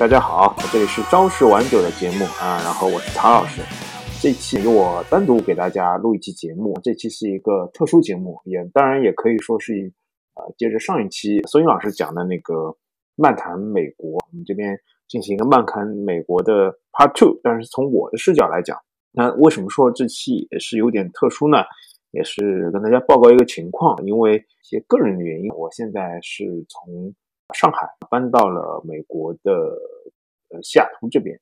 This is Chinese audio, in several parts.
大家好，这里是朝十晚九的节目啊，然后我是曹老师。这期由我单独给大家录一期节目，这期是一个特殊节目，也当然也可以说是一呃接着上一期孙英老师讲的那个漫谈美国，我们这边进行一个漫谈美国的 Part Two，但是从我的视角来讲，那为什么说这期也是有点特殊呢？也是跟大家报告一个情况，因为一些个人的原因，我现在是从。上海搬到了美国的呃西雅图这边。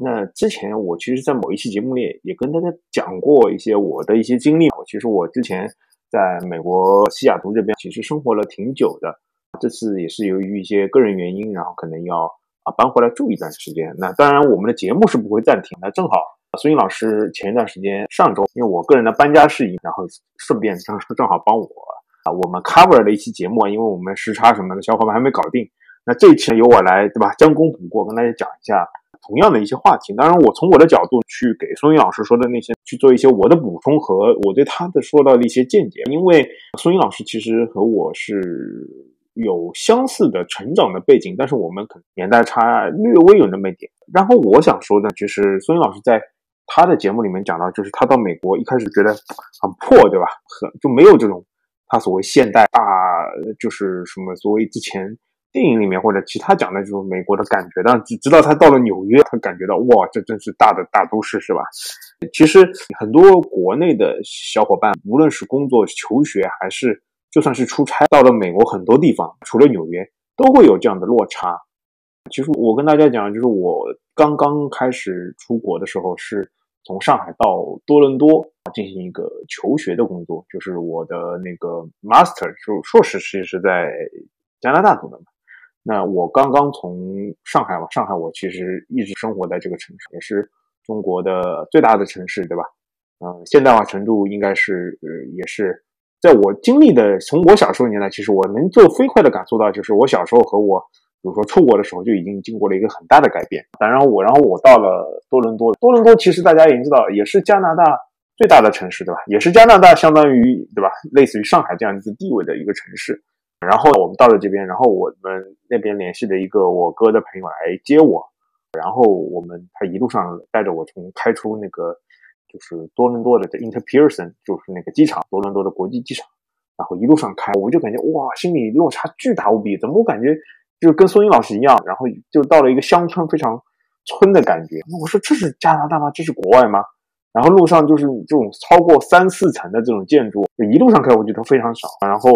那之前我其实，在某一期节目里也跟大家讲过一些我的一些经历。其实我之前在美国西雅图这边其实生活了挺久的。这次也是由于一些个人原因，然后可能要啊搬回来住一段时间。那当然，我们的节目是不会暂停的。正好孙英老师前一段时间上周，因为我个人的搬家事宜，然后顺便正正好帮我。啊，我们 cover 了一期节目啊，因为我们时差什么的，小伙伴还没搞定。那这一期由我来，对吧？将功补过，跟大家讲一下同样的一些话题。当然，我从我的角度去给孙英老师说的那些，去做一些我的补充和我对他的说到的一些见解。因为孙英老师其实和我是有相似的成长的背景，但是我们可能年代差略微有那么一点。然后我想说的，就是孙英老师在他的节目里面讲到，就是他到美国一开始觉得很破，对吧？很就没有这种。他所谓现代大，就是什么所谓之前电影里面或者其他讲的这种美国的感觉，但只直到他到了纽约，他感觉到哇，这真是大的大都市，是吧？其实很多国内的小伙伴，无论是工作、求学，还是就算是出差，到了美国很多地方，除了纽约，都会有这样的落差。其实我跟大家讲，就是我刚刚开始出国的时候是。从上海到多伦多进行一个求学的工作，就是我的那个 master 就硕士，其实是在加拿大读的嘛。那我刚刚从上海嘛，上海我其实一直生活在这个城市，也是中国的最大的城市，对吧？嗯，现代化程度应该是，也是在我经历的，从我小时候年代，其实我能做飞快的感受到，就是我小时候和我。比如说出国的时候就已经经过了一个很大的改变。当然我，然后我到了多伦多。多伦多其实大家已经知道，也是加拿大最大的城市，对吧？也是加拿大相当于对吧，类似于上海这样一个地位的一个城市。然后我们到了这边，然后我们那边联系的一个我哥的朋友来接我，然后我们他一路上带着我从开出那个就是多伦多的 Inter Pearson，就是那个机场，多伦多的国际机场，然后一路上开，我就感觉哇，心里落差巨大无比，怎么我感觉？就跟松英老师一样，然后就到了一个乡村，非常村的感觉。我说这是加拿大吗？这是国外吗？然后路上就是这种超过三四层的这种建筑，就一路上开，我觉得非常少。然后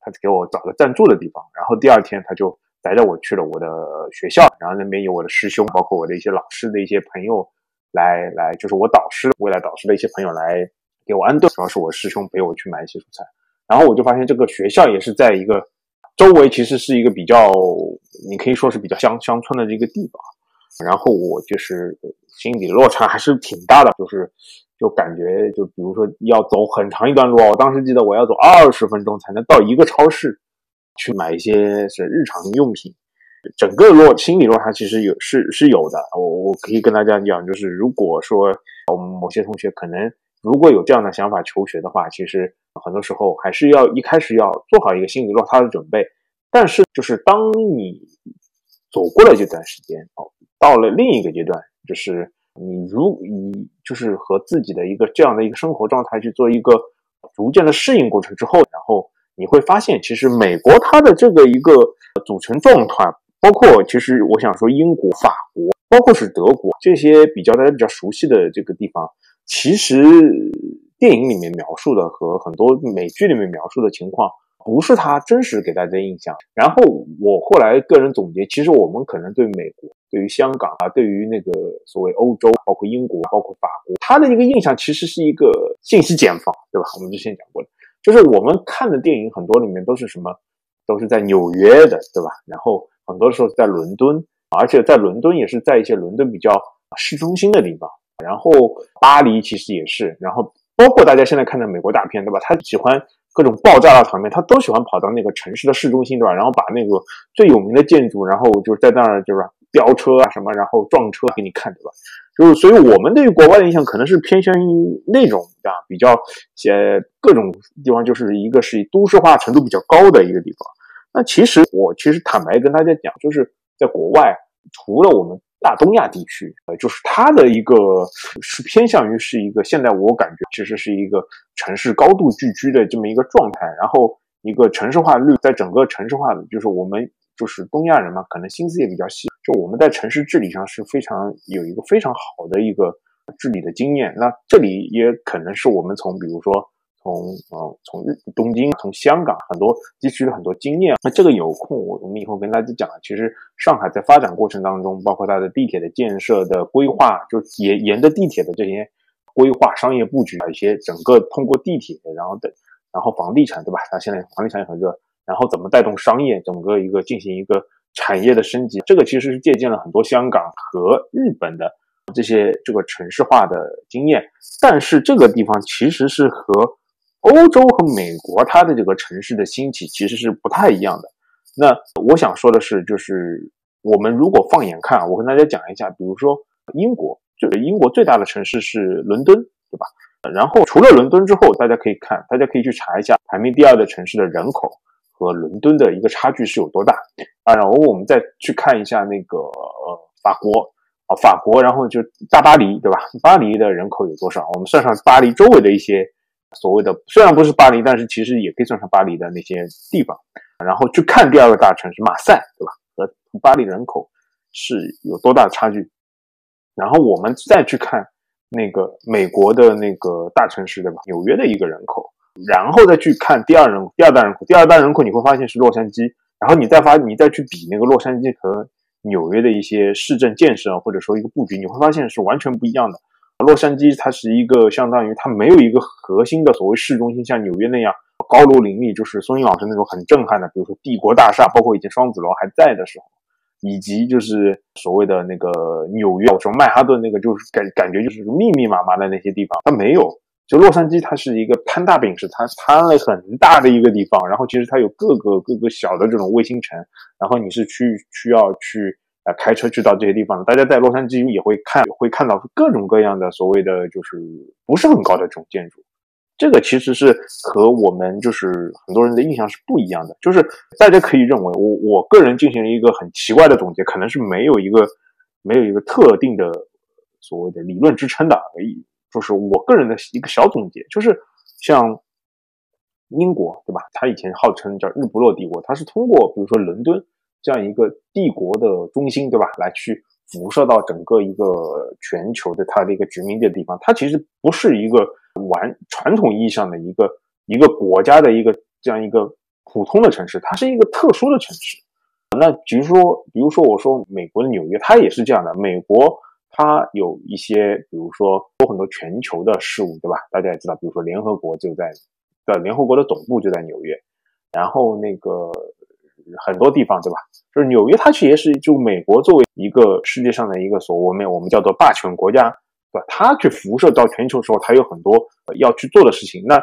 他给我找个暂住的地方，然后第二天他就带着我去了我的学校，然后那边有我的师兄，包括我的一些老师的一些朋友来来，就是我导师未来导师的一些朋友来给我安顿。主要是我师兄陪我去买一些蔬菜，然后我就发现这个学校也是在一个。周围其实是一个比较，你可以说是比较乡乡村的这个地方，然后我就是心理落差还是挺大的，就是就感觉就比如说要走很长一段路，我当时记得我要走二十分钟才能到一个超市去买一些是日常用品，整个落心理落差其实有是是有的，我我可以跟大家讲，就是如果说我们某些同学可能。如果有这样的想法求学的话，其实很多时候还是要一开始要做好一个心理落差的准备。但是，就是当你走过了这段时间，哦，到了另一个阶段，就是你如你就是和自己的一个这样的一个生活状态去做一个逐渐的适应过程之后，然后你会发现，其实美国它的这个一个组成状态，包括其实我想说英国、法国，包括是德国这些比较大家比较熟悉的这个地方。其实电影里面描述的和很多美剧里面描述的情况，不是他真实给大家的印象。然后我后来个人总结，其实我们可能对美国、对于香港啊、对于那个所谓欧洲，包括英国、包括法国，他的一个印象其实是一个信息茧房，对吧？我们之前讲过的，就是我们看的电影很多里面都是什么，都是在纽约的，对吧？然后很多时候在伦敦，而且在伦敦也是在一些伦敦比较市中心的地方。然后巴黎其实也是，然后包括大家现在看的美国大片，对吧？他喜欢各种爆炸的场面，他都喜欢跑到那个城市的市中心，对吧？然后把那个最有名的建筑，然后就是在那儿就是飙车啊什么，然后撞车给你看，对吧？就是所以我们对于国外的印象可能是偏向于那种啊比较些各种地方，就是一个是都市化程度比较高的一个地方。那其实我其实坦白跟大家讲，就是在国外。除了我们大东亚地区，呃，就是它的一个是偏向于是一个现在我感觉其实是一个城市高度聚居的这么一个状态，然后一个城市化率在整个城市化的，就是我们就是东亚人嘛，可能心思也比较细，就我们在城市治理上是非常有一个非常好的一个治理的经验。那这里也可能是我们从比如说。从呃从日东京从香港很多地区的很多经验，那这个有空我我们以后跟大家讲。其实上海在发展过程当中，包括它的地铁的建设的规划，就沿沿着地铁的这些规划、商业布局，一些整个通过地铁，然后的然后房地产对吧？它现在房地产也很热，然后怎么带动商业，整个一个进行一个产业的升级，这个其实是借鉴了很多香港和日本的这些这个城市化的经验，但是这个地方其实是和欧洲和美国，它的这个城市的兴起其实是不太一样的。那我想说的是，就是我们如果放眼看，我跟大家讲一下，比如说英国，这个英国最大的城市是伦敦，对吧？然后除了伦敦之后，大家可以看，大家可以去查一下排名第二的城市的人口和伦敦的一个差距是有多大啊。然后我们再去看一下那个呃法国啊，法国，然后就大巴黎，对吧？巴黎的人口有多少？我们算上巴黎周围的一些。所谓的虽然不是巴黎，但是其实也可以算上巴黎的那些地方，然后去看第二个大城市马赛，对吧？和巴黎人口是有多大的差距？然后我们再去看那个美国的那个大城市，对吧？纽约的一个人口，然后再去看第二人第二大人口，第二大人口你会发现是洛杉矶，然后你再发你再去比那个洛杉矶和纽约的一些市政建设或者说一个布局，你会发现是完全不一样的。洛杉矶它是一个相当于它没有一个核心的所谓市中心，像纽约那样高楼林立，就是孙英老师那种很震撼的，比如说帝国大厦，包括以前双子楼还在的时候，以及就是所谓的那个纽约，什么曼哈顿那个，就是感感觉就是密密麻麻的那些地方，它没有。就洛杉矶，它是一个摊大饼，是它摊了很大的一个地方，然后其实它有各个各个小的这种卫星城，然后你是去需要去。啊，开车去到这些地方，大家在洛杉矶也会看，会看到各种各样的所谓的就是不是很高的这种建筑。这个其实是和我们就是很多人的印象是不一样的。就是大家可以认为，我我个人进行一个很奇怪的总结，可能是没有一个没有一个特定的所谓的理论支撑的而已。就是我个人的一个小总结，就是像英国，对吧？它以前号称叫日不落帝国，它是通过比如说伦敦。这样一个帝国的中心，对吧？来去辐射到整个一个全球的它的一个殖民地的地方，它其实不是一个完传统意义上的一个一个国家的一个这样一个普通的城市，它是一个特殊的城市。那比如说，比如说我说美国的纽约，它也是这样的。美国它有一些，比如说有很多全球的事物，对吧？大家也知道，比如说联合国就在的联合国的总部就在纽约，然后那个。很多地方，对吧？就是纽约，它其实也是就美国作为一个世界上的一个所谓我们我们叫做霸权国家，对吧？它去辐射到全球的时候，它有很多要去做的事情。那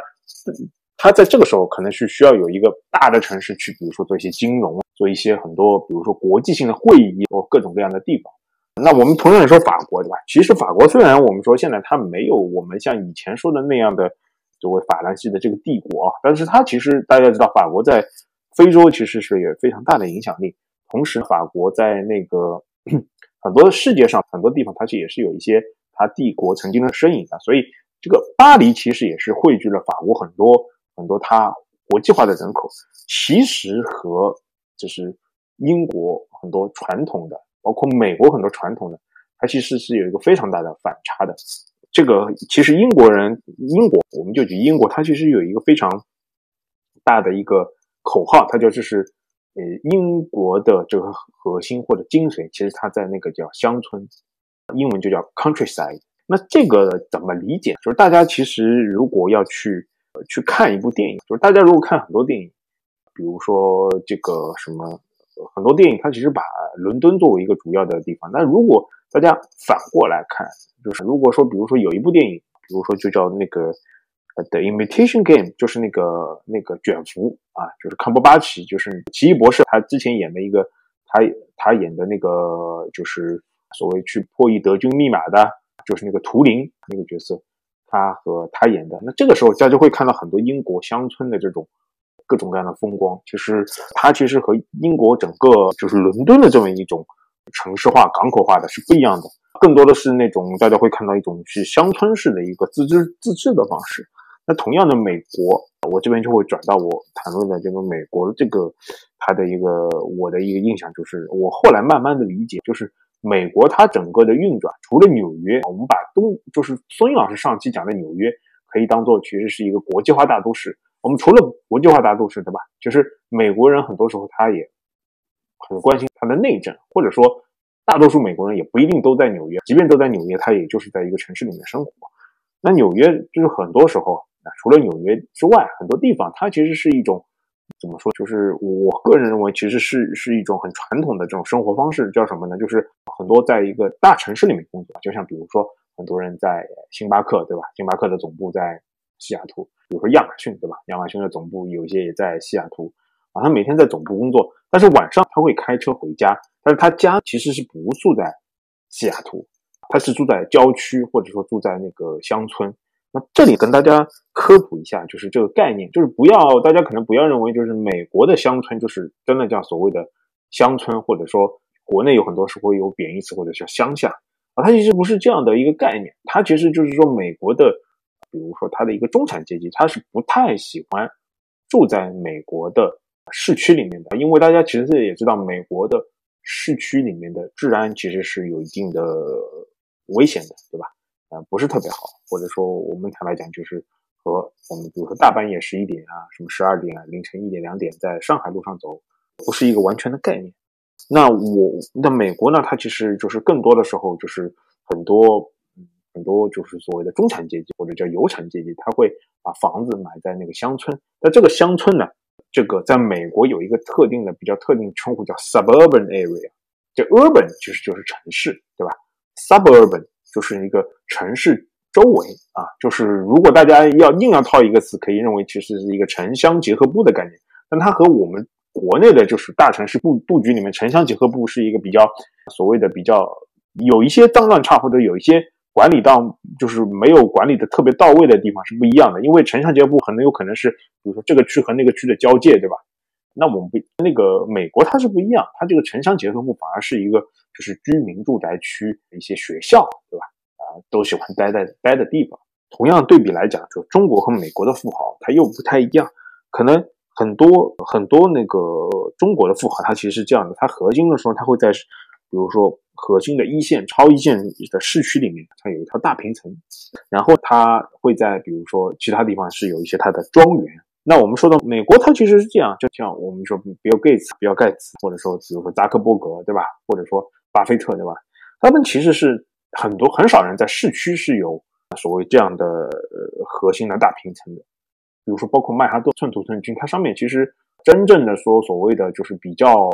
它在这个时候可能是需要有一个大的城市去，比如说做一些金融，做一些很多，比如说国际性的会议或各种各样的地方。那我们同样也说法国，对吧？其实法国虽然我们说现在它没有我们像以前说的那样的作为法兰西的这个帝国啊，但是它其实大家知道，法国在非洲其实是有非常大的影响力，同时法国在那个 很多世界上很多地方，它是也是有一些它帝国曾经的身影的。所以这个巴黎其实也是汇聚了法国很多很多它国际化的人口，其实和就是英国很多传统的，包括美国很多传统的，它其实是有一个非常大的反差的。这个其实英国人，英国我们就举英国，它其实有一个非常大的一个。口号，它就就是，呃，英国的这个核心或者精髓，其实它在那个叫乡村，英文就叫 countryside。那这个怎么理解？就是大家其实如果要去去看一部电影，就是大家如果看很多电影，比如说这个什么很多电影，它其实把伦敦作为一个主要的地方。那如果大家反过来看，就是如果说比如说有一部电影，比如说就叫那个。呃，The Imitation Game 就是那个那个卷福啊，就是康伯巴奇，就是奇异博士，他之前演的一个，他他演的那个就是所谓去破译德军密码的，就是那个图灵那个角色，他和他演的。那这个时候大家就会看到很多英国乡村的这种各种各样的风光。其实他其实和英国整个就是伦敦的这么一种城市化、港口化的是不一样的，更多的是那种大家会看到一种是乡村式的一个自治自治的方式。那同样的，美国，我这边就会转到我谈论的这个美国的这个它的一个我的一个印象，就是我后来慢慢的理解，就是美国它整个的运转，除了纽约，我们把东就是孙英老师上期讲的纽约，可以当做其实是一个国际化大都市。我们除了国际化大都市，对吧？就是美国人很多时候他也很关心他的内政，或者说大多数美国人也不一定都在纽约，即便都在纽约，他也就是在一个城市里面生活。那纽约就是很多时候。那除了纽约之外，很多地方它其实是一种怎么说？就是我个人认为，其实是是一种很传统的这种生活方式，叫什么呢？就是很多在一个大城市里面工作，就像比如说很多人在星巴克，对吧？星巴克的总部在西雅图，比如说亚马逊，对吧？亚马逊的总部有些也在西雅图啊。他每天在总部工作，但是晚上他会开车回家，但是他家其实是不住在西雅图，他是住在郊区，或者说住在那个乡村。那这里跟大家科普一下，就是这个概念，就是不要大家可能不要认为就是美国的乡村就是真的叫所谓的乡村，或者说国内有很多是会有贬义词或者叫乡下啊，它其实不是这样的一个概念，它其实就是说美国的，比如说它的一个中产阶级，他是不太喜欢住在美国的市区里面的，因为大家其实也知道，美国的市区里面的治安其实是有一定的危险的，对吧？呃，不是特别好，或者说我们坦白讲，就是和我们比如说大半夜十一点啊，什么十二点啊，凌晨一点两点在上海路上走，不是一个完全的概念。那我那美国呢，它其实就是更多的时候就是很多很多就是所谓的中产阶级或者叫有产阶级，他会把房子买在那个乡村。那这个乡村呢，这个在美国有一个特定的比较特定称呼叫 suburban area，这 urban 其实就是城市，对吧？suburban。就是一个城市周围啊，就是如果大家要硬要套一个词，可以认为其实是一个城乡结合部的概念。但它和我们国内的就是大城市布布局里面城乡结合部是一个比较所谓的比较有一些脏乱差或者有一些管理到就是没有管理的特别到位的地方是不一样的。因为城乡结合部很有可能是比如说这个区和那个区的交界，对吧？那我们不那个美国它是不一样，它这个城乡结合部反而是一个。就是居民住宅区一些学校，对吧？都喜欢待在待的地方。同样对比来讲，就中国和美国的富豪，他又不太一样。可能很多很多那个中国的富豪，他其实是这样的：他核心的时候，他会在比如说核心的一线、超一线的市区里面，他有一套大平层，然后他会在比如说其他地方是有一些他的庄园。那我们说到美国，它其实是这样，就像我们说比尔盖茨、比尔盖茨，或者说比如说扎克伯格，对吧？或者说巴菲特对吧？他们其实是很多很少人在市区是有所谓这样的呃核心的大平层的，比如说包括曼哈顿寸土寸金，它上面其实真正的说所谓的就是比较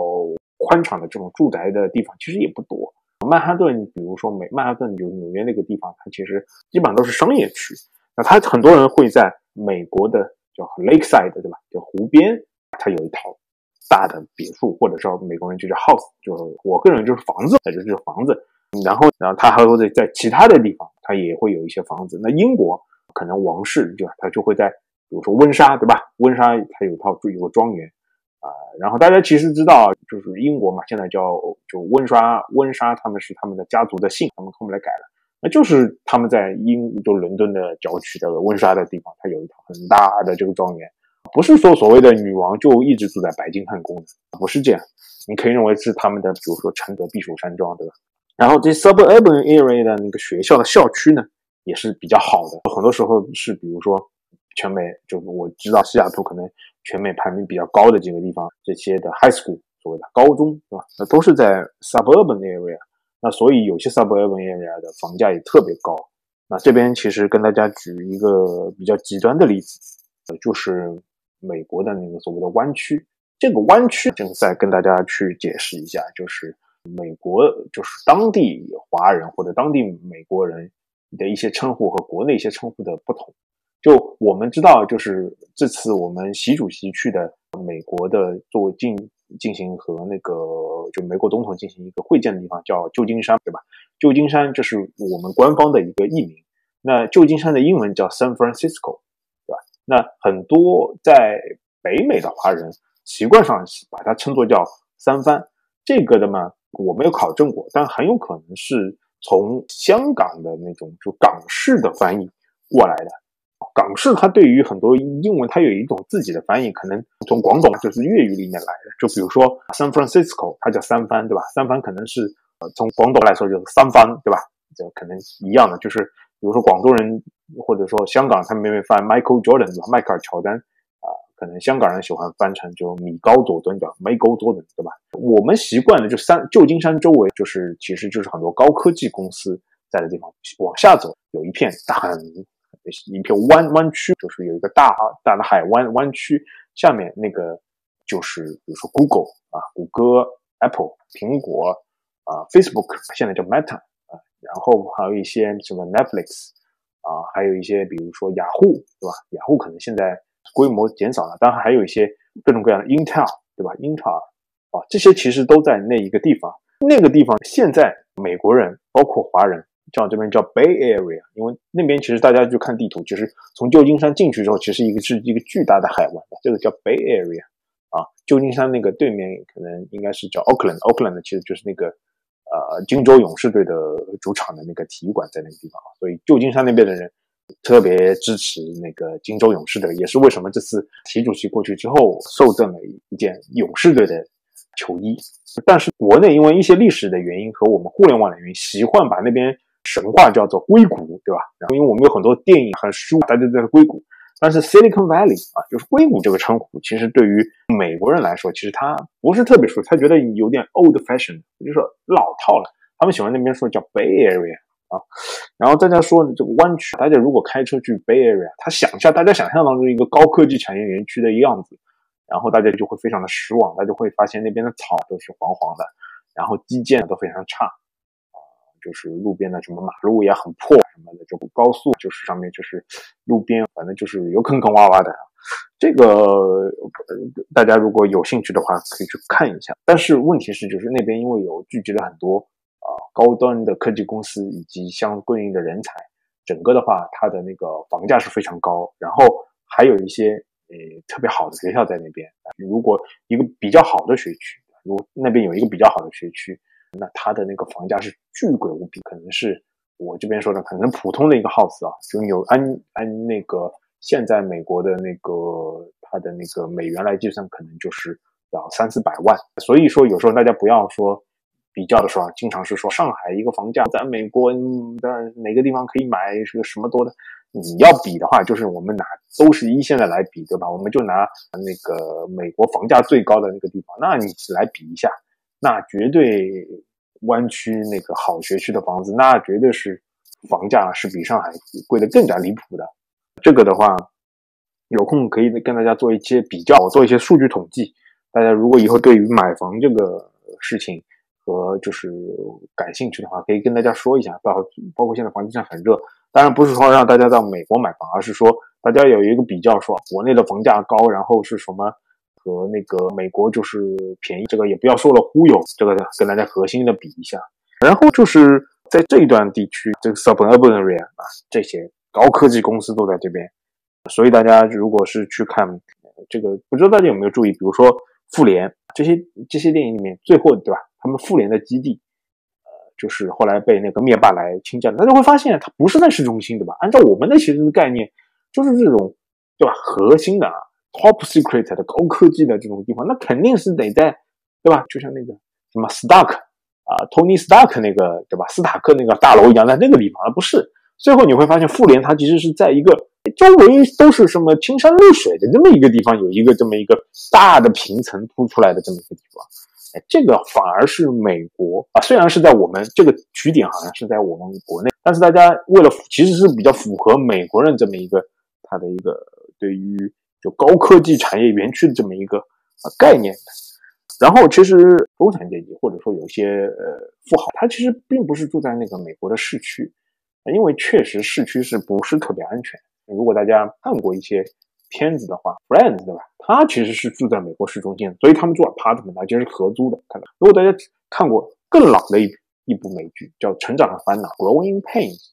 宽敞的这种住宅的地方其实也不多。曼哈顿，比如说美曼哈顿就纽约那个地方，它其实基本上都是商业区。那他很多人会在美国的叫 Lakeside 对吧？叫湖边，它有一套。大的别墅，或者说美国人就叫 house，就我个人就是房子，那就是房子。然后，然后他还会在在其他的地方，他也会有一些房子。那英国可能王室就他就会在，比如说温莎，对吧？温莎他有套有个庄园啊。然后大家其实知道，就是英国嘛，现在叫就温莎，温莎他们是他们的家族的姓，他们后面来改了，那就是他们在英就伦敦的郊区的温莎的地方，它有一套很大的这个庄园。不是说所谓的女王就一直住在白金汉宫，不是这样。你可以认为是他们的，比如说承德避暑山庄，对吧？然后这 suburban area 的那个学校的校区呢，也是比较好的。很多时候是，比如说全美，就我知道西雅图可能全美排名比较高的几个地方，这些的 high school 所谓的高中，对吧？那都是在 suburban area。那所以有些 suburban area 的房价也特别高。那这边其实跟大家举一个比较极端的例子，呃，就是。美国的那个所谓的湾区，这个湾区，正在跟大家去解释一下，就是美国就是当地华人或者当地美国人的一些称呼和国内一些称呼的不同。就我们知道，就是这次我们习主席去的美国的作为进进行和那个就美国总统进行一个会见的地方叫旧金山，对吧？旧金山这是我们官方的一个译名。那旧金山的英文叫 San Francisco 对吧。那很多在北美的华人习惯上把它称作叫三藩，这个的嘛，我没有考证过，但很有可能是从香港的那种就港式的翻译过来的。港式它对于很多英文，它有一种自己的翻译，可能从广东就是粤语里面来的。就比如说 San Francisco，它叫三番，对吧？三番可能是呃从广东来说就是三番，对吧？这可能一样的，就是比如说广东人或者说香港，他们没翻 Michael Jordan，对吧？迈克尔乔丹，可能香港人喜欢翻成就米高佐敦，对吧？Michael Jordan，对吧？我们习惯的就三旧金山周围就是其实就是很多高科技公司在的地方，往下走有一片大很。一片弯弯曲，就是有一个大大的海湾弯曲，下面那个就是比如说 Google 啊，谷歌、Apple、苹果啊，Facebook 现在叫 Meta 啊，然后还有一些什么 Netflix 啊，还有一些比如说雅虎，对吧？雅虎可能现在规模减少了，当然还有一些各种各样的 Intel，对吧？Intel 啊，这些其实都在那一个地方，那个地方现在美国人包括华人。叫这边叫 Bay Area，因为那边其实大家就看地图，其实从旧金山进去之后，其实一个是一个巨大的海湾，这个叫 Bay Area 啊。旧金山那个对面可能应该是叫 Oakland，Oakland 其实就是那个呃金州勇士队的主场的那个体育馆在那个地方，所以旧金山那边的人特别支持那个金州勇士队，也是为什么这次习主席过去之后受赠了一件勇士队的球衣。但是国内因为一些历史的原因和我们互联网的原因，习惯把那边。神话叫做硅谷，对吧？然后因为我们有很多电影和书，大家都在硅谷。但是 Silicon Valley 啊，就是硅谷这个称呼，其实对于美国人来说，其实他不是特别熟，他觉得有点 old fashion，就是说老套了。他们喜欢那边说叫 Bay Area 啊。然后大家说这个湾区，大家如果开车去 Bay Area，他想象大家想象当中一个高科技产业园区的样子，然后大家就会非常的失望，大家会发现那边的草都是黄黄的，然后基建都非常差。啊就是路边的什么马路也很破什么的，就高速就是上面就是路边，反正就是有坑坑洼洼的。这个大家如果有兴趣的话，可以去看一下。但是问题是，就是那边因为有聚集了很多啊高端的科技公司以及相对应的人才，整个的话它的那个房价是非常高。然后还有一些呃特别好的学校在那边。如果一个比较好的学区，如那边有一个比较好的学区。那它的那个房价是巨贵无比，可能是我这边说的，可能普通的一个 house 啊，就有按按那个现在美国的那个它的那个美元来计算，可能就是要三四百万。所以说有时候大家不要说比较的时候，经常是说上海一个房价在美国的哪个地方可以买是个什么多的。你要比的话，就是我们拿都是一线的来比，对吧？我们就拿那个美国房价最高的那个地方，那你来比一下，那绝对。湾区那个好学区的房子，那绝对是房价是比上海贵的更加离谱的。这个的话，有空可以跟大家做一些比较，我做一些数据统计。大家如果以后对于买房这个事情和就是感兴趣的话，可以跟大家说一下。包包括现在房地产很热，当然不是说让大家到美国买房，而是说大家有一个比较，说国内的房价高，然后是什么？和那个美国就是便宜，这个也不要说了，忽悠这个跟大家核心的比一下。然后就是在这一段地区，这个 suburban area 啊，这些高科技公司都在这边。所以大家如果是去看这个，不知道大家有没有注意，比如说复联这些这些电影里面，最后对吧？他们复联的基地，呃，就是后来被那个灭霸来侵占，大家会发现它不是在市中心，对吧？按照我们的其实的概念，就是这种对吧？核心的啊。Top secret 的高科技的这种地方，那肯定是得在，对吧？就像那个什么 Stark 啊，Tony Stark 那个，对吧？斯塔克那个大楼一样，在那个地方，而不是。最后你会发现，复联它其实是在一个周围都是什么青山绿水的这么一个地方，有一个这么一个大的平层凸出来的这么一个地方。这个反而是美国啊，虽然是在我们这个取点好像是在我们国内，但是大家为了其实是比较符合美国人这么一个他的一个对于。就高科技产业园区的这么一个啊概念，然后其实中产阶级或者说有些呃富豪，他其实并不是住在那个美国的市区，因为确实市区是不是特别安全？如果大家看过一些片子的话，Friends 对吧？他其实是住在美国市中心，所以他们住 apartment 就是合租的。看到，如果大家看过更老的一一部美剧叫《成长的烦恼》（Growing Pains），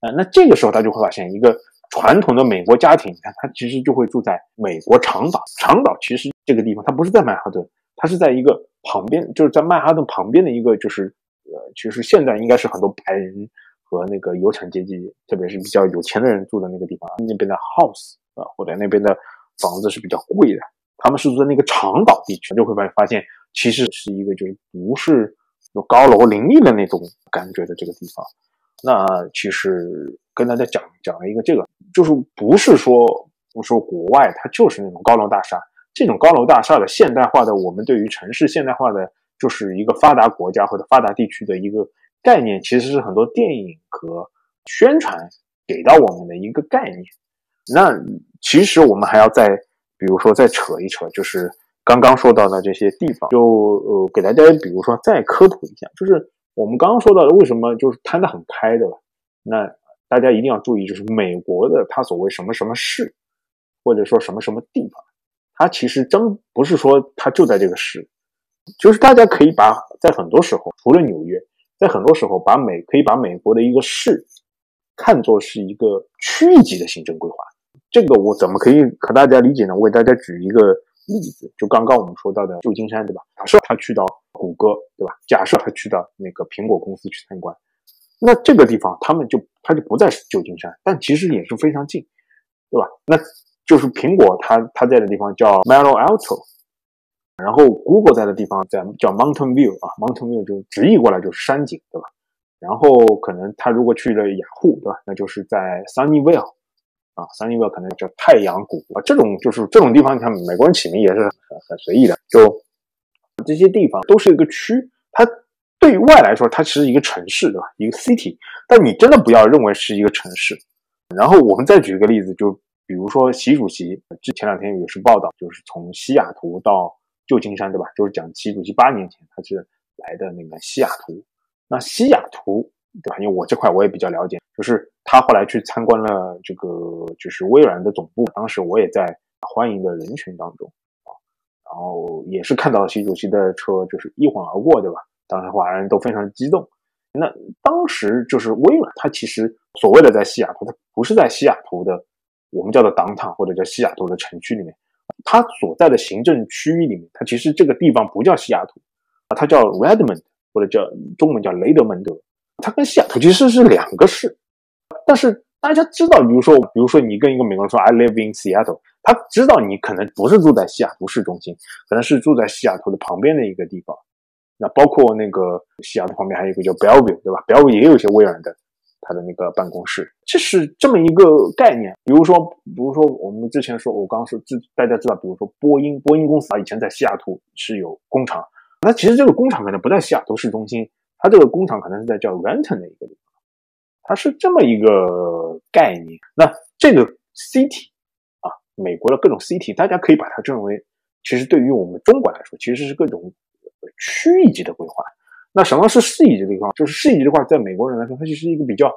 啊，那这个时候大家就会发现一个。传统的美国家庭，你看，他其实就会住在美国长岛。长岛其实这个地方，它不是在曼哈顿，它是在一个旁边，就是在曼哈顿旁边的一个，就是呃，其实现在应该是很多白人和那个有产阶级，特别是比较有钱的人住的那个地方，那边的 house 啊，或者那边的房子是比较贵的。他们是住在那个长岛地区，就会发发现，其实是一个就是不是有高楼林立的那种感觉的这个地方。那其实跟大家讲讲了一个这个，就是不是说不说国外它就是那种高楼大厦，这种高楼大厦的现代化的，我们对于城市现代化的，就是一个发达国家或者发达地区的一个概念，其实是很多电影和宣传给到我们的一个概念。那其实我们还要再。比如说，再扯一扯，就是刚刚说到的这些地方，就呃，给大家比如说再科普一下，就是我们刚刚说到的，为什么就是摊得很开的吧？那大家一定要注意，就是美国的它所谓什么什么市，或者说什么什么地方，它其实真不是说它就在这个市，就是大家可以把在很多时候，除了纽约，在很多时候把美可以把美国的一个市看作是一个区域级的行政规划。这个我怎么可以和大家理解呢？我给大家举一个例子，就刚刚我们说到的旧金山，对吧？假设他去到谷歌，对吧？假设他去到那个苹果公司去参观，那这个地方他们就他就不在旧金山，但其实也是非常近，对吧？那就是苹果它它在的地方叫 m e l o Alto，然后 Google 在的地方在叫 Mountain View 啊，Mountain View 就直译过来就是山景，对吧？然后可能他如果去了雅虎，对吧？那就是在 Sunnyvale。啊，Sunnyvale 可能叫太阳谷啊，这种就是这种地方，你看美国人起名也是很很随意的，就这些地方都是一个区，它对外来说，它其实一个城市，对吧？一个 city，但你真的不要认为是一个城市。然后我们再举一个例子，就比如说习主席，之前两天也是报道，就是从西雅图到旧金山，对吧？就是讲习主席八年前他是来的那个西雅图，那西雅图。对吧？因为我这块我也比较了解，就是他后来去参观了这个，就是微软的总部，当时我也在欢迎的人群当中啊，然后也是看到习主席的车就是一晃而过，对吧？当时华人都非常激动。那当时就是微软，它其实所谓的在西雅图，它不是在西雅图的我们叫做 downtown 或者叫西雅图的城区里面，它所在的行政区域里面，它其实这个地方不叫西雅图啊，它叫 Redmond 或者叫中文叫雷德蒙德。它跟西雅图其实是两个市，但是大家知道，比如说，比如说你跟一个美国人说 “I live in Seattle”，他知道你可能不是住在西雅图市中心，可能是住在西雅图的旁边的一个地方。那包括那个西雅图旁边还有一个叫 Bellevue，对吧？Bellevue 也有一些微软的它的那个办公室，这是这么一个概念。比如说，比如说我们之前说，我刚刚说，知大家知道，比如说波音，波音公司啊，以前在西雅图是有工厂，那其实这个工厂可能不在西雅图市中心。它这个工厂可能是在叫 Renton 的一个地方，它是这么一个概念。那这个 city 啊，美国的各种 city，大家可以把它认为，其实对于我们中国来说，其实是各种区域级的规划。那什么是市一级的规划？就是市一级的话，在美国人来说，它其实是一个比较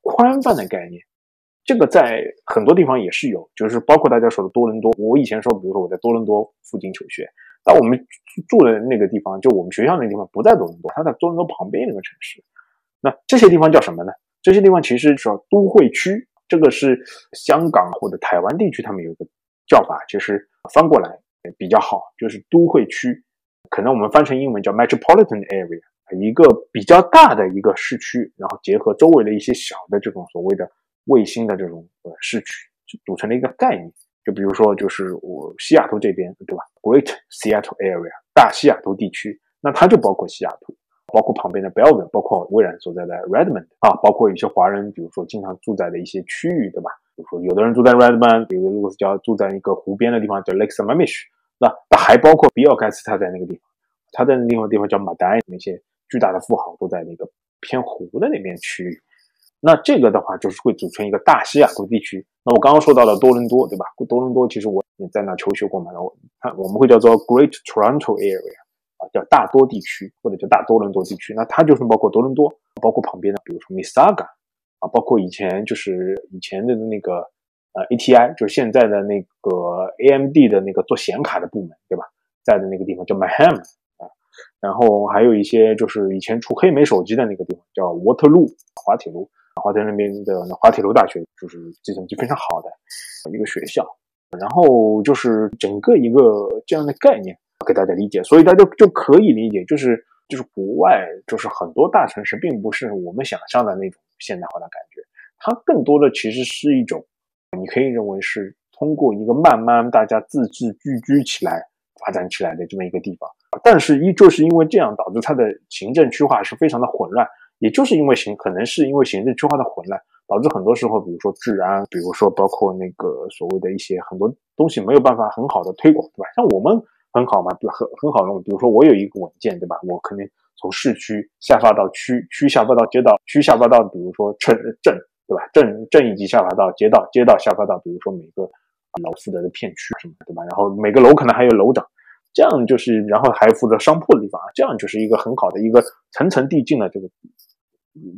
宽泛的概念。这个在很多地方也是有，就是包括大家说的多伦多。我以前说，比如说我在多伦多附近求学。那我们住的那个地方，就我们学校那个地方不在多伦多，它在多伦多旁边那个城市。那这些地方叫什么呢？这些地方其实叫都会区，这个是香港或者台湾地区他们有一个叫法，其实翻过来比较好，就是都会区。可能我们翻成英文叫 metropolitan area，一个比较大的一个市区，然后结合周围的一些小的这种所谓的卫星的这种呃市区，组成了一个概念。就比如说，就是我西雅图这边，对吧？Great Seattle Area，大西雅图地区，那它就包括西雅图，包括旁边的 Bellevue，包括微软所在的 Redmond 啊，包括一些华人，比如说经常住在的一些区域，对吧？比如说有的人住在 Redmond，有的如果是叫住在一个湖边的地方叫 Lake Sammamish，那那还包括比尔盖茨他在那个地方，他在另外地方叫马代，那些巨大的富豪都在那个偏湖的那边区域。那这个的话，就是会组成一个大西雅图地区。那我刚刚说到了多伦多，对吧？多伦多其实我也在那求学过嘛。然后它我们会叫做 Great Toronto Area，啊，叫大多地区或者叫大多伦多地区。那它就是包括多伦多，包括旁边的，比如说 Mississauga，啊，包括以前就是以前的那个呃 ATI，就是现在的那个 AMD 的那个做显卡的部门，对吧？在的那个地方叫 m a h a m 啊，然后还有一些就是以前出黑莓手机的那个地方叫 Waterloo，滑铁卢。华在那边的那滑铁卢大学就是计算机非常好的一个学校，然后就是整个一个这样的概念。给大家理解，所以大家就可以理解，就是就是国外就是很多大城市并不是我们想象的那种现代化的感觉，它更多的其实是一种，你可以认为是通过一个慢慢大家自治聚居起来发展起来的这么一个地方，但是依旧是因为这样导致它的行政区划是非常的混乱，也就是因为行可能是因为行政区划的混乱。导致很多时候，比如说治安，比如说包括那个所谓的一些很多东西没有办法很好的推广，对吧？像我们很好嘛，比如很很好用，比如说我有一个文件，对吧？我肯定从市区下发到区，区下发到街道，区下发到比如说镇镇，对吧？镇镇一级下发到街道，街道下发到比如说每个楼负责的片区什么，对吧？然后每个楼可能还有楼长，这样就是然后还负责商铺的地方啊，这样就是一个很好的一个层层递进的这个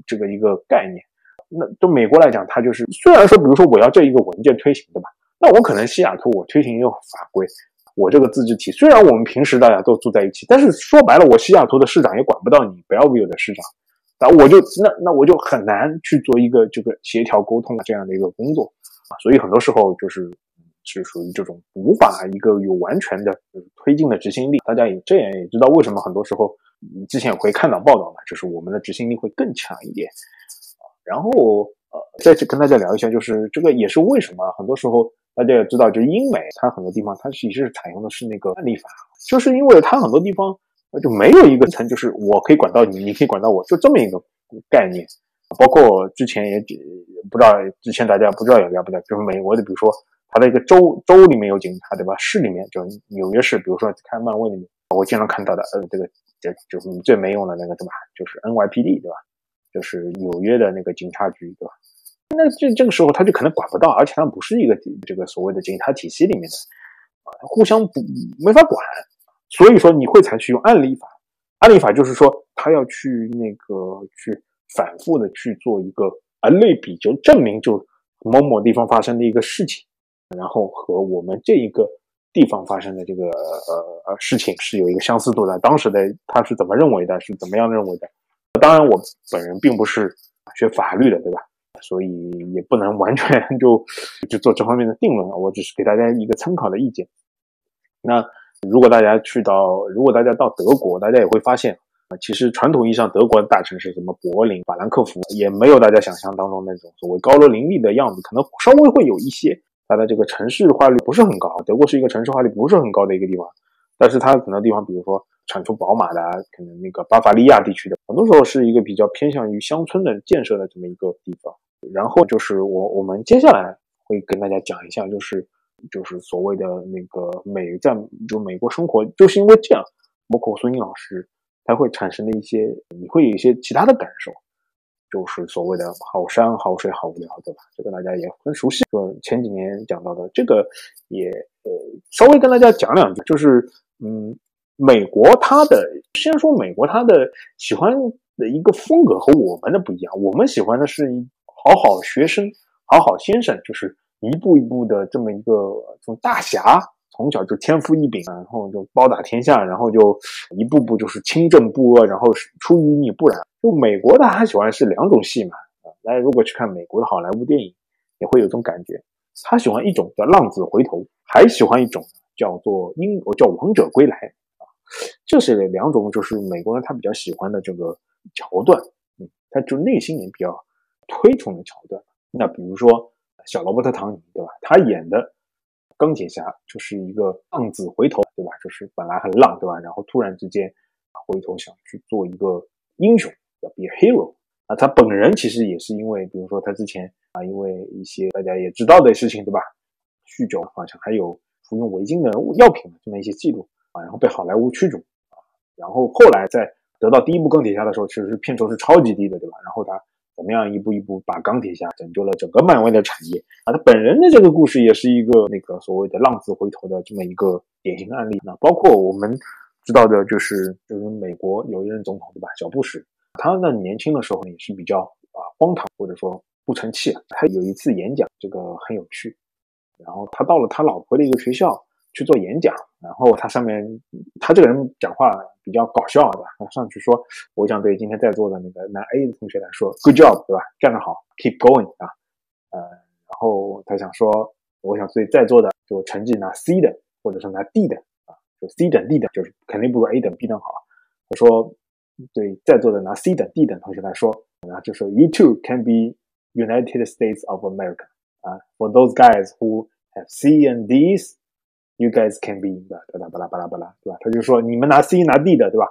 这个一个概念。那对美国来讲，它就是虽然说，比如说我要这一个文件推行，对吧？那我可能西雅图我推行一个法规，我这个自治体虽然我们平时大家都住在一起，但是说白了，我西雅图的市长也管不到你 Bellevue 的市长，那我就那那我就很难去做一个这个协调沟通的这样的一个工作啊。所以很多时候就是是属于这种无法一个有完全的推进的执行力。大家也这样也知道为什么很多时候你之前也会看到报道嘛，就是我们的执行力会更强一点。然后呃，再去跟大家聊一下，就是这个也是为什么很多时候大家也知道，就英美它很多地方它其实是采用的是那个案例法，就是因为它很多地方就没有一个层，就是我可以管到你，你可以管到我，就这么一个概念。包括之前也不知道，之前大家不知道也了不了，就是美国的，比如说它的一个州州里面有警察，对吧？市里面就纽约市，比如说看漫威里面，我经常看到的，呃，这个这就是你最没用的那个，对吧？就是 NYPD，对吧？就是纽约的那个警察局，对吧？那这这个时候他就可能管不到，而且他不是一个这个所谓的警察体系里面的啊，互相不没法管，所以说你会采取用案例法。案例法就是说他要去那个去反复的去做一个啊类比，就证明就某某地方发生的一个事情，然后和我们这一个地方发生的这个呃呃事情是有一个相似度的。当时的他是怎么认为的？是怎么样认为的？当然，我本人并不是学法律的，对吧？所以也不能完全 就就做这方面的定论啊。我只是给大家一个参考的意见。那如果大家去到，如果大家到德国，大家也会发现啊，其实传统意义上德国的大城市，什么柏林、法兰克福，也没有大家想象当中那种所谓高楼林立的样子，可能稍微会有一些，它的这个城市化率不是很高。德国是一个城市化率不是很高的一个地方，但是它很多地方，比如说。产出宝马的，可能那个巴伐利亚地区的，很多时候是一个比较偏向于乡村的建设的这么一个地方。然后就是我我们接下来会跟大家讲一下，就是就是所谓的那个美在就美国生活，就是因为这样，包括孙英老师，他会产生的一些，你会有一些其他的感受，就是所谓的好山好水好无聊，对吧？这个大家也很熟悉。就前几年讲到的这个，也呃稍微跟大家讲两句，就是嗯。美国它的先说美国它的喜欢的一个风格和我们的不一样，我们喜欢的是好好学生、好好先生，就是一步一步的这么一个从大侠从小就天赋异禀，然后就包打天下，然后就一步步就是清正不阿，然后出淤泥不染。就美国的他喜欢是两种戏嘛，啊，大家如果去看美国的好莱坞电影，也会有种感觉，他喜欢一种叫浪子回头，还喜欢一种叫做英叫王者归来啊。这是两种，就是美国人他比较喜欢的这个桥段，嗯，他就内心里比较推崇的桥段。那比如说小罗伯特·唐尼，对吧？他演的钢铁侠就是一个浪子回头，对吧？就是本来很浪，对吧？然后突然之间回头想去做一个英雄，叫 be a hero。啊，他本人其实也是因为，比如说他之前啊，因为一些大家也知道的事情，对吧？酗酒，好像还有服用违禁的药品的这么一些记录。啊，然后被好莱坞驱逐啊，然后后来在得到第一部钢铁侠的时候，其实是片酬是超级低的，对吧？然后他怎么样一步一步把钢铁侠拯救了整个漫威的产业啊？他本人的这个故事也是一个那个所谓的浪子回头的这么一个典型案例。那包括我们知道的就是就是美国有一任总统，对吧？小布什，他呢年轻的时候也是比较啊荒唐或者说不成器。他有一次演讲，这个很有趣，然后他到了他老婆的一个学校。去做演讲，然后他上面他这个人讲话比较搞笑，的？他上去说：“我想对今天在座的那个男 A 的同学来说，Good job，对吧？干得好，Keep going 啊，呃，然后他想说，我想对在座的就成绩拿 C 的或者是拿 D 的啊，就 C 等 D 等，就是肯定不如 A 等 B 等好。他说，对在座的拿 C 等 D 等同学来说，然后就说 You too can be United States of America 啊，For those guys who have C and Ds，you guys can be 的，巴拉巴拉巴拉巴拉，对吧？他就说你们拿 C 拿 D 的，对吧？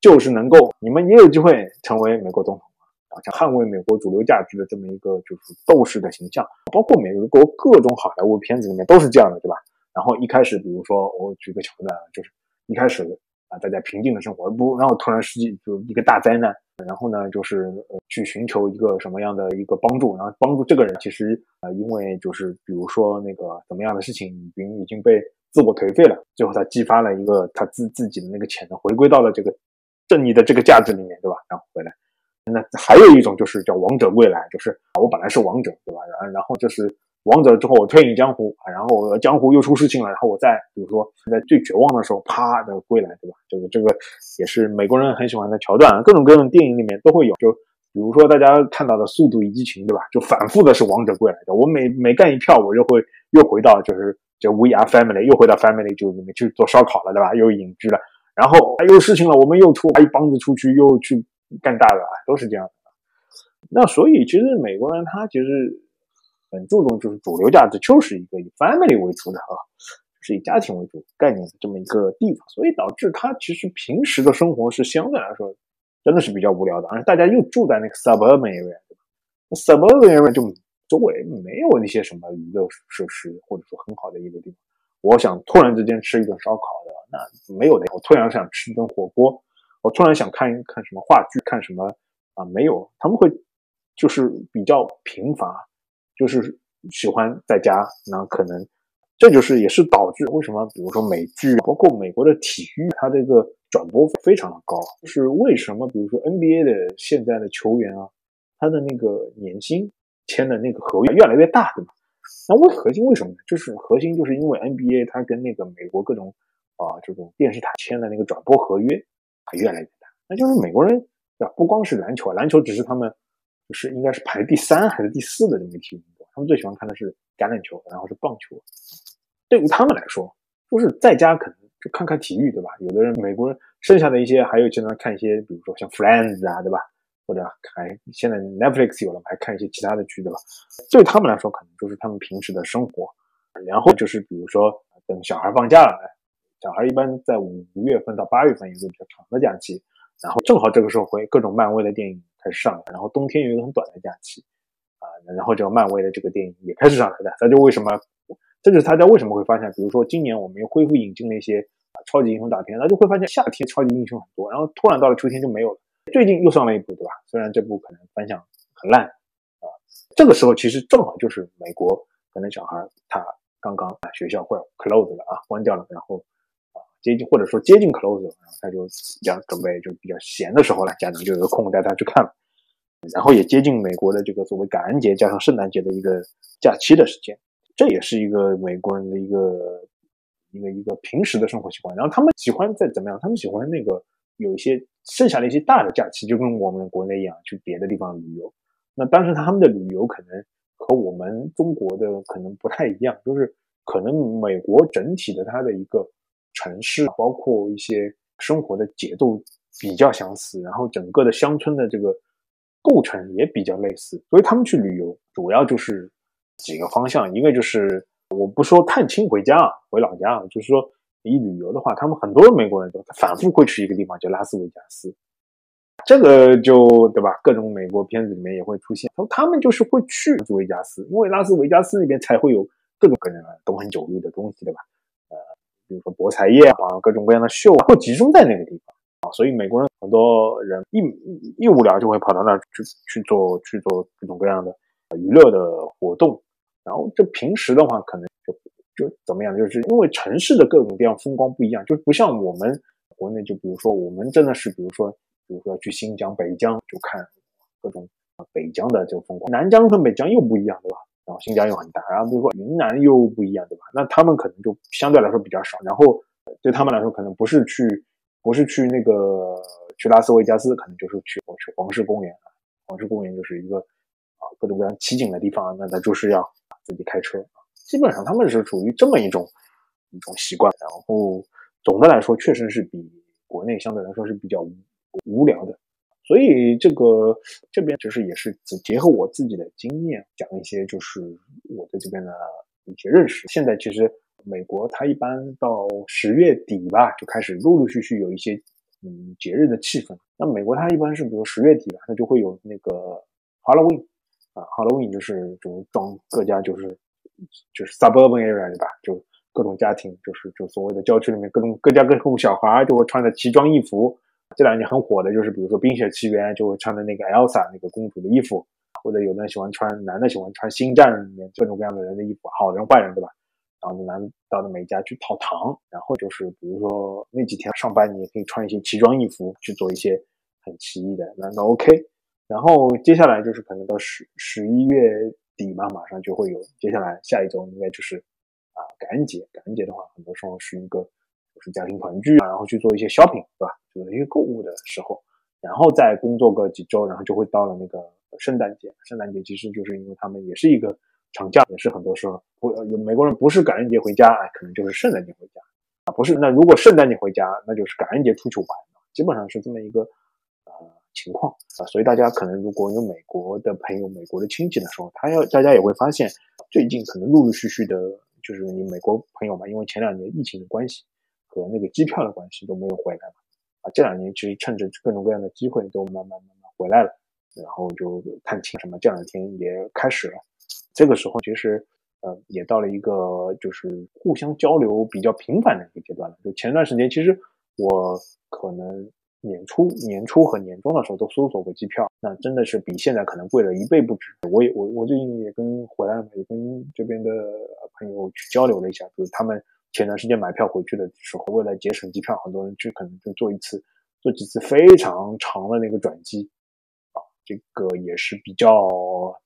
就是能够，你们也有机会成为美国总统啊，像捍卫美国主流价值的这么一个就是斗士的形象，包括美国各种好莱坞片子里面都是这样的，对吧？然后一开始，比如说我举个桥段，就是一开始啊，大家平静的生活，不，然后突然世界就一个大灾难，然后呢，就是呃去寻求一个什么样的一个帮助，然后帮助这个人，其实呃，因为就是比如说那个怎么样的事情，已经已经被自我颓废了，最后他激发了一个他自自己的那个潜能，回归到了这个。正义的这个价值里面，对吧？然后回来，那还有一种就是叫王者归来，就是我本来是王者，对吧？然然后就是王者之后我退隐江湖，然后江湖又出事情了，然后我再比如说在最绝望的时候，啪的归来，对吧？这个这个也是美国人很喜欢的桥段，各种各种电影里面都会有。就比如说大家看到的《速度与激情》，对吧？就反复的是王者归来的，我每每干一票，我就会又回到就是这 We Are Family，又回到 Family 就里面去做烧烤了，对吧？又隐居了。然后有事情了，我们又出一帮子出去，又去干大的啊，都是这样的。那所以其实美国人他其实很注重，就是主流价值就是一个以 family 为主的啊，是以家庭为主概念的这么一个地方，所以导致他其实平时的生活是相对来说真的是比较无聊的，而且大家又住在那个 suburban area，对吧？suburban area 就周围没有那些什么娱乐设施，或者说很好的一个地方。我想突然之间吃一顿烧烤的，那没有的。我突然想吃一顿火锅，我突然想看一看什么话剧，看什么啊？没有，他们会就是比较贫乏，就是喜欢在家。那可能这就是也是导致为什么，比如说美剧，包括美国的体育，它这个转播非常的高。就是为什么，比如说 NBA 的现在的球员啊，他的那个年薪签的那个合约越来越大，对吧？那为核心为什么呢？就是核心就是因为 NBA 它跟那个美国各种啊这种电视台签的那个转播合约越来越大。那就是美国人啊，不光是篮球啊，篮球只是他们就是应该是排第三还是第四的这么体育运动，他们最喜欢看的是橄榄球，然后是棒球。对于他们来说，就是在家可能就看看体育，对吧？有的人美国人剩下的一些还有经常看一些，比如说像 Friends 啊，对吧？或者还现在 Netflix 有了，还看一些其他的剧，对吧？对他们来说，可能就是他们平时的生活。然后就是比如说，等小孩放假了，小孩一般在五月份到八月份有个比较长的假期，然后正好这个时候会各种漫威的电影开始上，然后冬天有一个很短的假期，啊，然后这个漫威的这个电影也开始上来的。那就为什么？这就是大家为什么会发现，比如说今年我们又恢复引进了一些超级英雄大片，那就会发现夏天超级英雄很多，然后突然到了秋天就没有了。最近又上了一部，对吧？虽然这部可能反响很烂啊，这个时候其实正好就是美国可能小孩他刚刚学校快 close 了啊，关掉了，然后接近或者说接近 close，然后他就比较准备就比较闲的时候了，家长就有空带他去看了，然后也接近美国的这个作为感恩节加上圣诞节的一个假期的时间，这也是一个美国人的一个一个一个平时的生活习惯。然后他们喜欢在怎么样？他们喜欢那个有一些。剩下的一些大的假期，就跟我们国内一样，去别的地方旅游。那当时他们的旅游可能和我们中国的可能不太一样，就是可能美国整体的它的一个城市，包括一些生活的节奏比较相似，然后整个的乡村的这个构成也比较类似，所以他们去旅游主要就是几个方向，一个就是我不说探亲回家啊，回老家啊，就是说。一旅游的话，他们很多美国人都反复会去一个地方叫拉斯维加斯，这个就对吧？各种美国片子里面也会出现，他们就是会去拉斯维加斯，因为拉斯维加斯那边才会有各种各样的灯红酒绿的东西，对吧？比如说博彩业啊，各种各样的秀啊，会集中在那个地方啊，所以美国人很多人一一无聊就会跑到那儿去去做去做各种各样的娱乐的活动，然后这平时的话可能就。就怎么样？就是因为城市的各种各样风光不一样，就不像我们国内。就比如说，我们真的是，比如说，比如说去新疆、北疆，就看各种北疆的这个风光。南疆和北疆又不一样，对吧？然后新疆又很大，然后比如说云南又不一样，对吧？那他们可能就相对来说比较少。然后对他们来说，可能不是去，不是去那个去拉斯维加斯，可能就是去去黄石公园。黄石公园就是一个啊各种各样奇景的地方，那他就是要自己开车。基本上他们是处于这么一种一种习惯，然后总的来说，确实是比国内相对来说是比较无无聊的。所以这个这边其实也是结合我自己的经验，讲一些就是我对这边的一些认识。现在其实美国它一般到十月底吧，就开始陆陆续续有一些嗯节日的气氛。那美国它一般是比如十月底吧，它就会有那个 Halloween 啊，Halloween 就是就装各家就是就是 suburban area 对吧？就各种家庭就是就所谓的郊区里面各种各家各户小孩就会穿着奇装异服。这两年很火的就是，比如说《冰雪奇缘》就会穿的那个 Elsa 那个公主的衣服，或者有的人喜欢穿，男的喜欢穿《星战》里面各种各样的人的衣服，好人坏人对吧？然后男到的每家去讨糖，然后就是比如说那几天上班，你也可以穿一些奇装异服去做一些很奇异的，那那 OK。然后接下来就是可能到十十一月底嘛，马上就会有，接下来下一周应该就是啊感恩节，感恩节的话，很多时候是一个就是家庭团聚啊，然后去做一些 shopping，对吧？做一些购物的时候，然后再工作个几周，然后就会到了那个圣诞节。圣诞节其实就是因为他们也是一个长假，也是很多时候不有美国人不是感恩节回家，哎，可能就是圣诞节回家啊。不是，那如果圣诞节回家，那就是感恩节出去玩，基本上是这么一个呃情况啊。所以大家可能如果有美国的朋友、美国的亲戚的时候，他要大家也会发现，最近可能陆陆续续的，就是你美国朋友嘛，因为前两年疫情的关系和那个机票的关系都没有回来嘛。这两年其实趁着各种各样的机会都慢慢慢慢回来了，然后就探亲什么，这两天也开始了。这个时候其实呃也到了一个就是互相交流比较频繁的一个阶段了。就前段时间其实我可能年初年初和年终的时候都搜索过机票，那真的是比现在可能贵了一倍不止。我也我我最近也跟回来了也跟这边的朋友去交流了一下，就是他们。前段时间买票回去的时候，为了节省机票，很多人就可能就做一次、做几次非常长的那个转机，啊，这个也是比较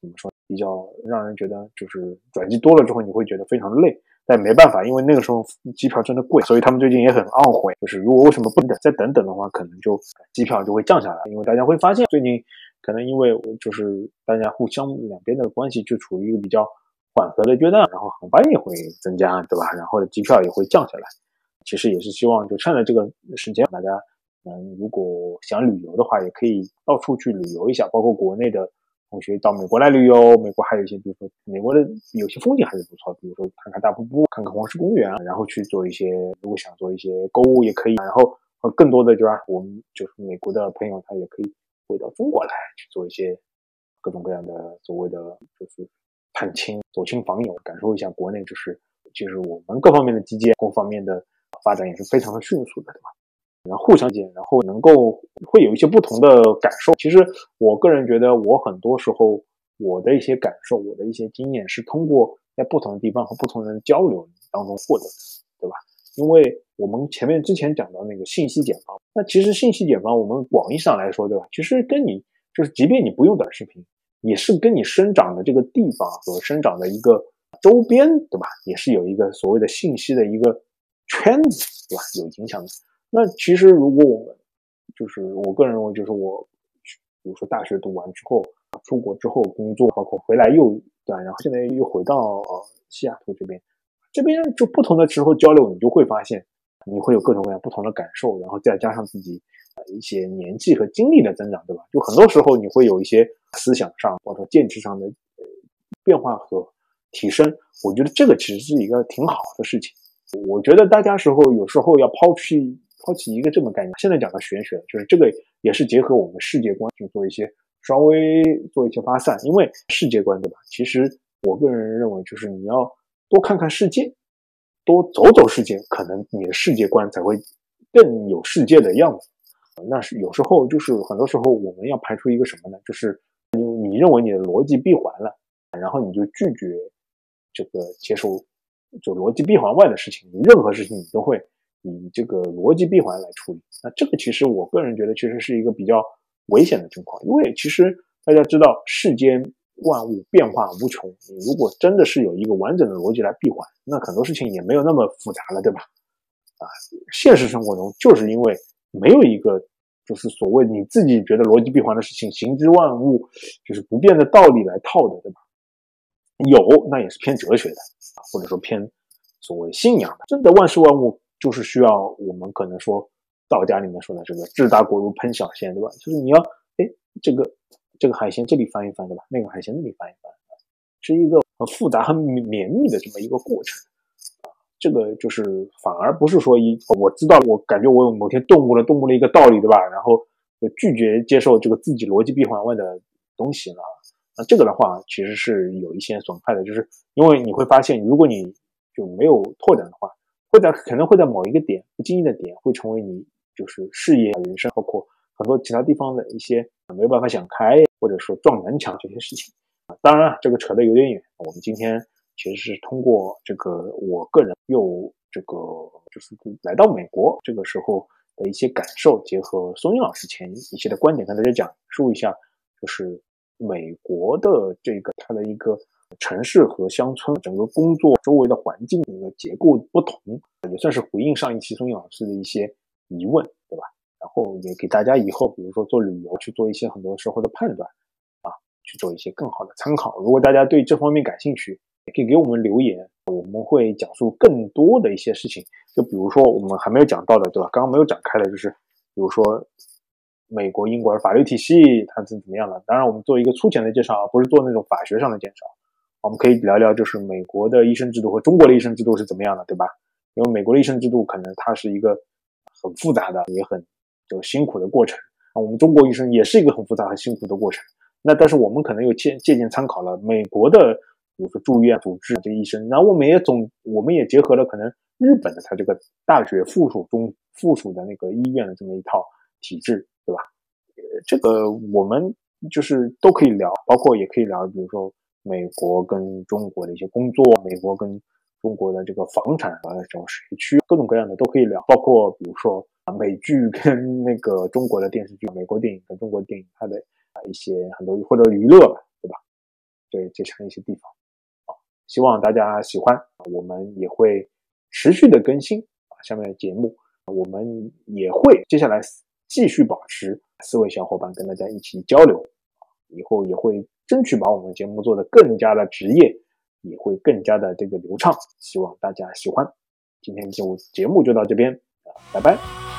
怎么说，比较让人觉得就是转机多了之后，你会觉得非常累。但没办法，因为那个时候机票真的贵，所以他们最近也很懊悔。就是如果为什么不等再等等的话，可能就机票就会降下来。因为大家会发现，最近可能因为就是大家互相两边的关系就处于一个比较。缓和的阶段，然后航班也会增加，对吧？然后机票也会降下来。其实也是希望，就趁着这个时间，大家嗯，如果想旅游的话，也可以到处去旅游一下。包括国内的同学到美国来旅游，美国还有一些，比如说美国的有些风景还是不错，比如说看看大瀑布，看看黄石公园，然后去做一些，如果想做一些购物也可以。然后和更多的，就是？我们就是美国的朋友，他也可以回到中国来去做一些各种各样的所谓的就是。探亲、走亲访友，感受一下国内，就是就是我们各方面的基建、各方面的发展也是非常的迅速的，对吧？然后互相间，然后能够会有一些不同的感受。其实我个人觉得，我很多时候我的一些感受、我的一些经验，是通过在不同的地方和不同人交流当中获得的，对吧？因为我们前面之前讲到那个信息茧房，那其实信息茧房，我们广义上来说，对吧？其实跟你就是，即便你不用短视频。也是跟你生长的这个地方所生长的一个周边，对吧？也是有一个所谓的信息的一个圈子，对吧？有影响的。那其实如果我们就是我个人认为，就是我比如说大学读完之后，出国之后工作，包括回来又对，然后现在又回到西雅图这边，这边就不同的时候交流，你就会发现你会有各种各样不同的感受，然后再加上自己。一些年纪和经历的增长，对吧？就很多时候你会有一些思想上或者见识上的变化和提升。我觉得这个其实是一个挺好的事情。我觉得大家时候有时候要抛弃抛弃一个这么概念。现在讲的玄学，就是这个也是结合我们世界观去做一些稍微做一些发散。因为世界观，对吧？其实我个人认为，就是你要多看看世界，多走走世界，可能你的世界观才会更有世界的样子。那是有时候就是很多时候我们要排除一个什么呢？就是你你认为你的逻辑闭环了，然后你就拒绝这个接受就逻辑闭环外的事情，你任何事情你都会以这个逻辑闭环来处理。那这个其实我个人觉得其实是一个比较危险的情况，因为其实大家知道世间万物变化无穷，你如果真的是有一个完整的逻辑来闭环，那很多事情也没有那么复杂了，对吧？啊，现实生活中就是因为。没有一个就是所谓你自己觉得逻辑闭环的事情，行之万物就是不变的道理来套的，对吧？有，那也是偏哲学的啊，或者说偏所谓信仰的。真的万事万物就是需要我们可能说道家里面说的这个“治大国如烹小鲜”，对吧？就是你要哎，这个这个海鲜这里翻一翻，对吧？那个海鲜那里翻一翻，是一个很复杂、很绵密的这么一个过程。这个就是反而不是说一我知道，我感觉我有某天顿悟了，顿悟了一个道理，对吧？然后就拒绝接受这个自己逻辑闭环外的东西了。那这个的话，其实是有一些损害的，就是因为你会发现，如果你就没有拓展的话，会在可能会在某一个点不经意的点，会成为你就是事业、人生，包括很多其他地方的一些没有办法想开，或者说撞南墙这些事情。当然，这个扯得有点远。我们今天。其实是通过这个，我个人又这个就是来到美国这个时候的一些感受，结合松英老师前一些的观点跟大家讲述一下，就是美国的这个它的一个城市和乡村整个工作周围的环境的一个结构不同，也算是回应上一期松英老师的一些疑问，对吧？然后也给大家以后比如说做旅游去做一些很多时候的判断啊，去做一些更好的参考。如果大家对这方面感兴趣，可以给我们留言，我们会讲述更多的一些事情。就比如说我们还没有讲到的，对吧？刚刚没有展开的，就是比如说美国、英国的法律体系它是怎么样的。当然，我们做一个粗浅的介绍，不是做那种法学上的介绍。我们可以聊聊，就是美国的医生制度和中国的医生制度是怎么样的，对吧？因为美国的医生制度可能它是一个很复杂的，也很就辛苦的过程啊。我们中国医生也是一个很复杂、很辛苦的过程。那但是我们可能又借借鉴参考了美国的。比如说住院主治这医生，然后我们也总我们也结合了可能日本的他这个大学附属中附属的那个医院的这么一套体制，对吧？这个我们就是都可以聊，包括也可以聊，比如说美国跟中国的一些工作，美国跟中国的这个房产啊这种社区，各种各样的都可以聊，包括比如说美剧跟那个中国的电视剧，美国电影跟中国电影它的啊一些很多或者娱乐吧，对吧？对这样一些地方。希望大家喜欢，我们也会持续的更新啊，下面的节目我们也会接下来继续保持四位小伙伴跟大家一起交流，以后也会争取把我们节目做得更加的职业，也会更加的这个流畅，希望大家喜欢。今天就节目就到这边，拜拜。